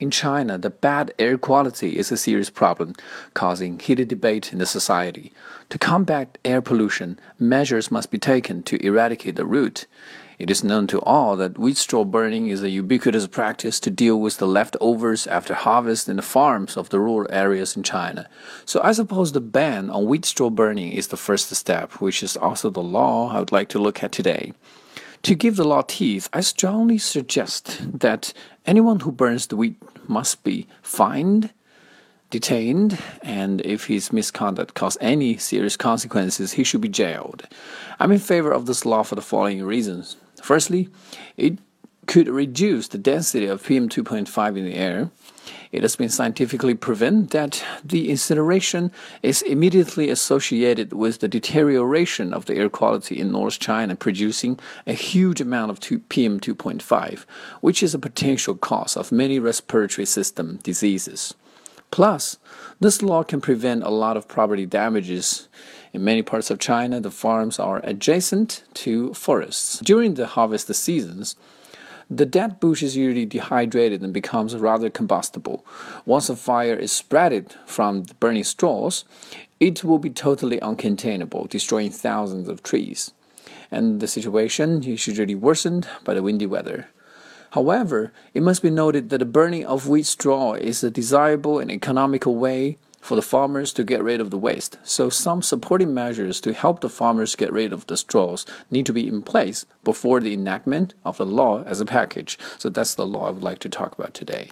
In China, the bad air quality is a serious problem, causing heated debate in the society. To combat air pollution, measures must be taken to eradicate the root. It is known to all that wheat straw burning is a ubiquitous practice to deal with the leftovers after harvest in the farms of the rural areas in China. So I suppose the ban on wheat straw burning is the first step, which is also the law I would like to look at today. To give the law teeth, I strongly suggest that anyone who burns the wheat must be fined, detained, and if his misconduct cause any serious consequences, he should be jailed. I'm in favor of this law for the following reasons. Firstly, it could reduce the density of PM2.5 in the air. It has been scientifically proven that the incineration is immediately associated with the deterioration of the air quality in North China, producing a huge amount of PM2.5, which is a potential cause of many respiratory system diseases. Plus, this law can prevent a lot of property damages. In many parts of China, the farms are adjacent to forests. During the harvest seasons, the dead bush is usually dehydrated and becomes rather combustible. Once a fire is spreaded from the burning straws, it will be totally uncontainable, destroying thousands of trees. And the situation is usually worsened by the windy weather. However, it must be noted that the burning of wheat straw is a desirable and economical way for the farmers to get rid of the waste. So some supporting measures to help the farmers get rid of the straws need to be in place before the enactment of the law as a package. So that's the law I would like to talk about today.